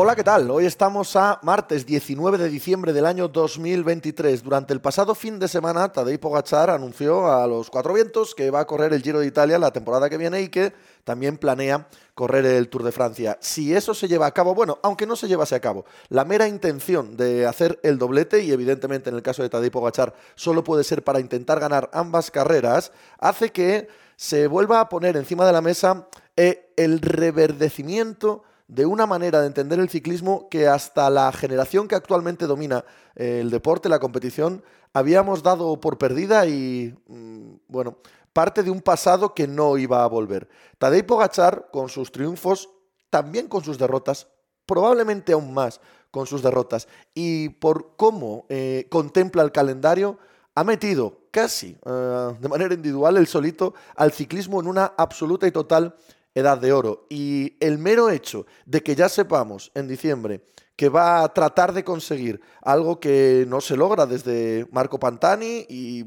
Hola, ¿qué tal? Hoy estamos a martes 19 de diciembre del año 2023. Durante el pasado fin de semana, Tadej Pogacar anunció a los cuatro vientos que va a correr el Giro de Italia la temporada que viene y que también planea correr el Tour de Francia. Si eso se lleva a cabo, bueno, aunque no se llevase a cabo, la mera intención de hacer el doblete, y evidentemente en el caso de Tadej Pogacar solo puede ser para intentar ganar ambas carreras, hace que se vuelva a poner encima de la mesa eh, el reverdecimiento de una manera de entender el ciclismo que hasta la generación que actualmente domina eh, el deporte, la competición, habíamos dado por perdida y, mm, bueno, parte de un pasado que no iba a volver. Tadej Pogachar, con sus triunfos, también con sus derrotas, probablemente aún más con sus derrotas, y por cómo eh, contempla el calendario, ha metido casi eh, de manera individual el solito al ciclismo en una absoluta y total edad de oro. Y el mero hecho de que ya sepamos en diciembre que va a tratar de conseguir algo que no se logra desde Marco Pantani y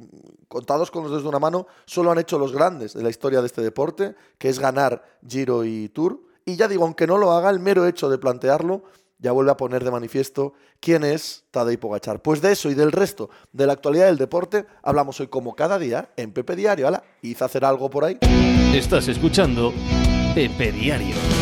contados con los dedos de una mano, solo han hecho los grandes de la historia de este deporte, que es ganar Giro y Tour. Y ya digo, aunque no lo haga, el mero hecho de plantearlo ya vuelve a poner de manifiesto quién es Tadej Pogachar. Pues de eso y del resto de la actualidad del deporte hablamos hoy como cada día en Pepe Diario. Hala, hice hacer algo por ahí. Estás escuchando Pepe Diario.